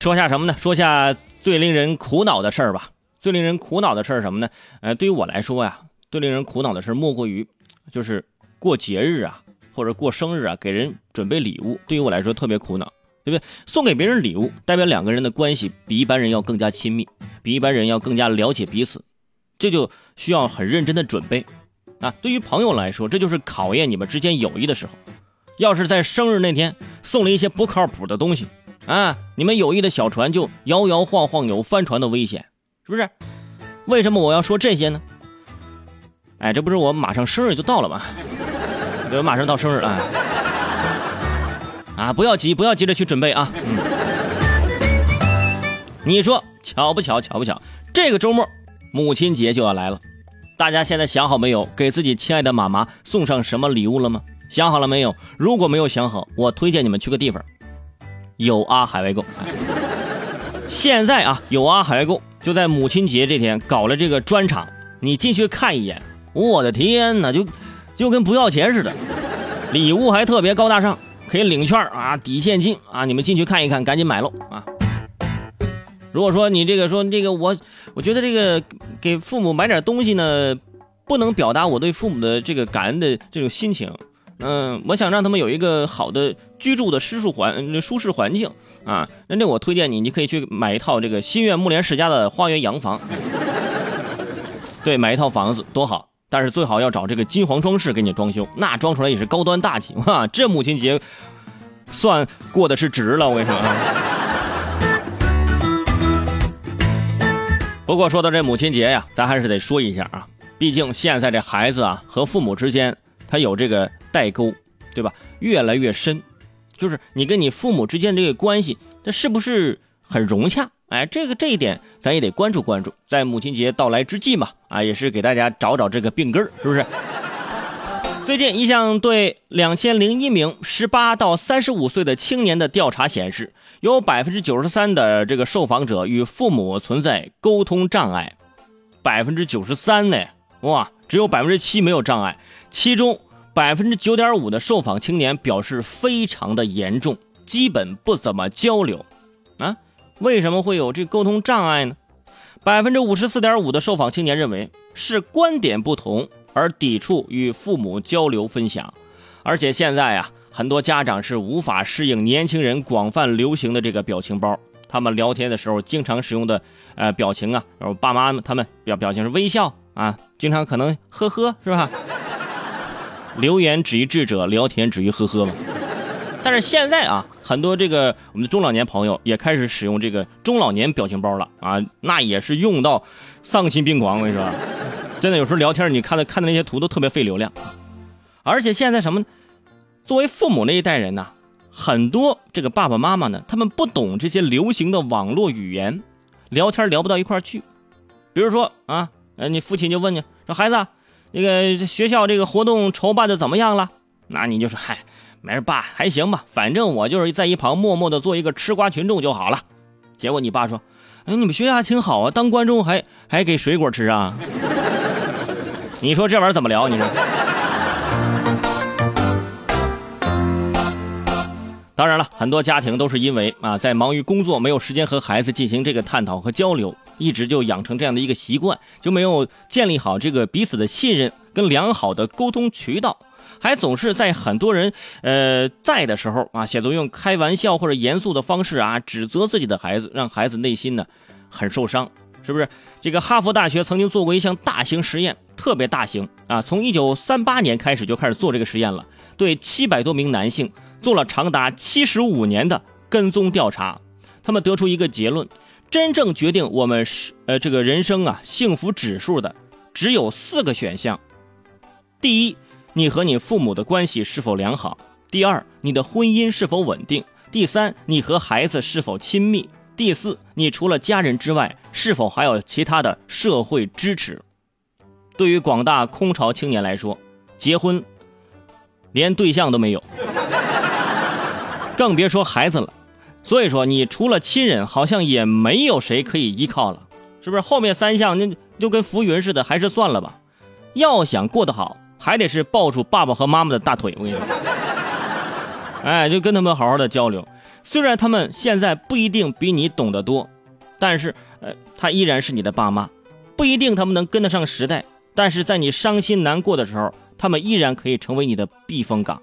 说下什么呢？说下最令人苦恼的事儿吧。最令人苦恼的事儿什么呢？呃，对于我来说呀，最令人苦恼的事莫过于，就是过节日啊，或者过生日啊，给人准备礼物，对于我来说特别苦恼，对不对？送给别人礼物，代表两个人的关系比一般人要更加亲密，比一般人要更加了解彼此，这就需要很认真的准备啊。对于朋友来说，这就是考验你们之间友谊的时候。要是在生日那天送了一些不靠谱的东西。啊，你们友谊的小船就摇摇晃晃，有翻船的危险，是不是？为什么我要说这些呢？哎，这不是我马上生日就到了吗？对，马上到生日了。啊，不要急，不要急着去准备啊。嗯。你说巧不巧？巧不巧？这个周末母亲节就要来了，大家现在想好没有？给自己亲爱的妈妈送上什么礼物了吗？想好了没有？如果没有想好，我推荐你们去个地方。有啊，海外购。现在啊，有啊，海外购就在母亲节这天搞了这个专场，你进去看一眼，我的天哪，就就跟不要钱似的，礼物还特别高大上，可以领券啊，抵现金啊，你们进去看一看，赶紧买喽啊！如果说你这个说这个我，我觉得这个给父母买点东西呢，不能表达我对父母的这个感恩的这种心情。嗯，我想让他们有一个好的居住的舒适环舒适环境啊。那这我推荐你，你可以去买一套这个新苑木莲世家的花园洋房。对，买一套房子多好，但是最好要找这个金黄装饰给你装修，那装出来也是高端大气哇！这母亲节算过的是值了，我跟你说。不过说到这母亲节呀，咱还是得说一下啊，毕竟现在这孩子啊和父母之间他有这个。代沟，对吧？越来越深，就是你跟你父母之间这个关系，这是不是很融洽？哎，这个这一点咱也得关注关注。在母亲节到来之际嘛，啊，也是给大家找找这个病根儿，是不是？最近一项对两千零一名十八到三十五岁的青年的调查显示，有百分之九十三的这个受访者与父母存在沟通障碍，百分之九十三呢，哇，只有百分之七没有障碍，其中。百分之九点五的受访青年表示非常的严重，基本不怎么交流，啊，为什么会有这沟通障碍呢？百分之五十四点五的受访青年认为是观点不同而抵触与父母交流分享，而且现在啊，很多家长是无法适应年轻人广泛流行的这个表情包，他们聊天的时候经常使用的呃表情啊，然后爸妈他们表表情是微笑啊，经常可能呵呵是吧？留言止于智者，聊天止于呵呵嘛。但是现在啊，很多这个我们的中老年朋友也开始使用这个中老年表情包了啊，那也是用到丧心病狂。我跟你说，真的有时候聊天，你看的看的那些图都特别费流量。而且现在什么呢？作为父母那一代人呢，很多这个爸爸妈妈呢，他们不懂这些流行的网络语言，聊天聊不到一块去。比如说啊，呃，你父亲就问你说：“孩子。”那个学校这个活动筹办的怎么样了？那你就说，嗨，没事，爸还行吧，反正我就是在一旁默默的做一个吃瓜群众就好了。结果你爸说，哎，你们学校还挺好啊，当观众还还给水果吃啊？你说这玩意儿怎么聊？你说？当然了，很多家庭都是因为啊，在忙于工作，没有时间和孩子进行这个探讨和交流。一直就养成这样的一个习惯，就没有建立好这个彼此的信任跟良好的沟通渠道，还总是在很多人呃在的时候啊，写作用开玩笑或者严肃的方式啊，指责自己的孩子，让孩子内心呢很受伤，是不是？这个哈佛大学曾经做过一项大型实验，特别大型啊，从一九三八年开始就开始做这个实验了，对七百多名男性做了长达七十五年的跟踪调查，他们得出一个结论。真正决定我们是呃这个人生啊幸福指数的，只有四个选项：第一，你和你父母的关系是否良好；第二，你的婚姻是否稳定；第三，你和孩子是否亲密；第四，你除了家人之外，是否还有其他的社会支持。对于广大空巢青年来说，结婚连对象都没有，更别说孩子了。所以说，你除了亲人，好像也没有谁可以依靠了，是不是？后面三项那就跟浮云似的，还是算了吧。要想过得好，还得是抱住爸爸和妈妈的大腿。我跟你说，哎，就跟他们好好的交流。虽然他们现在不一定比你懂得多，但是呃，他依然是你的爸妈，不一定他们能跟得上时代，但是在你伤心难过的时候，他们依然可以成为你的避风港。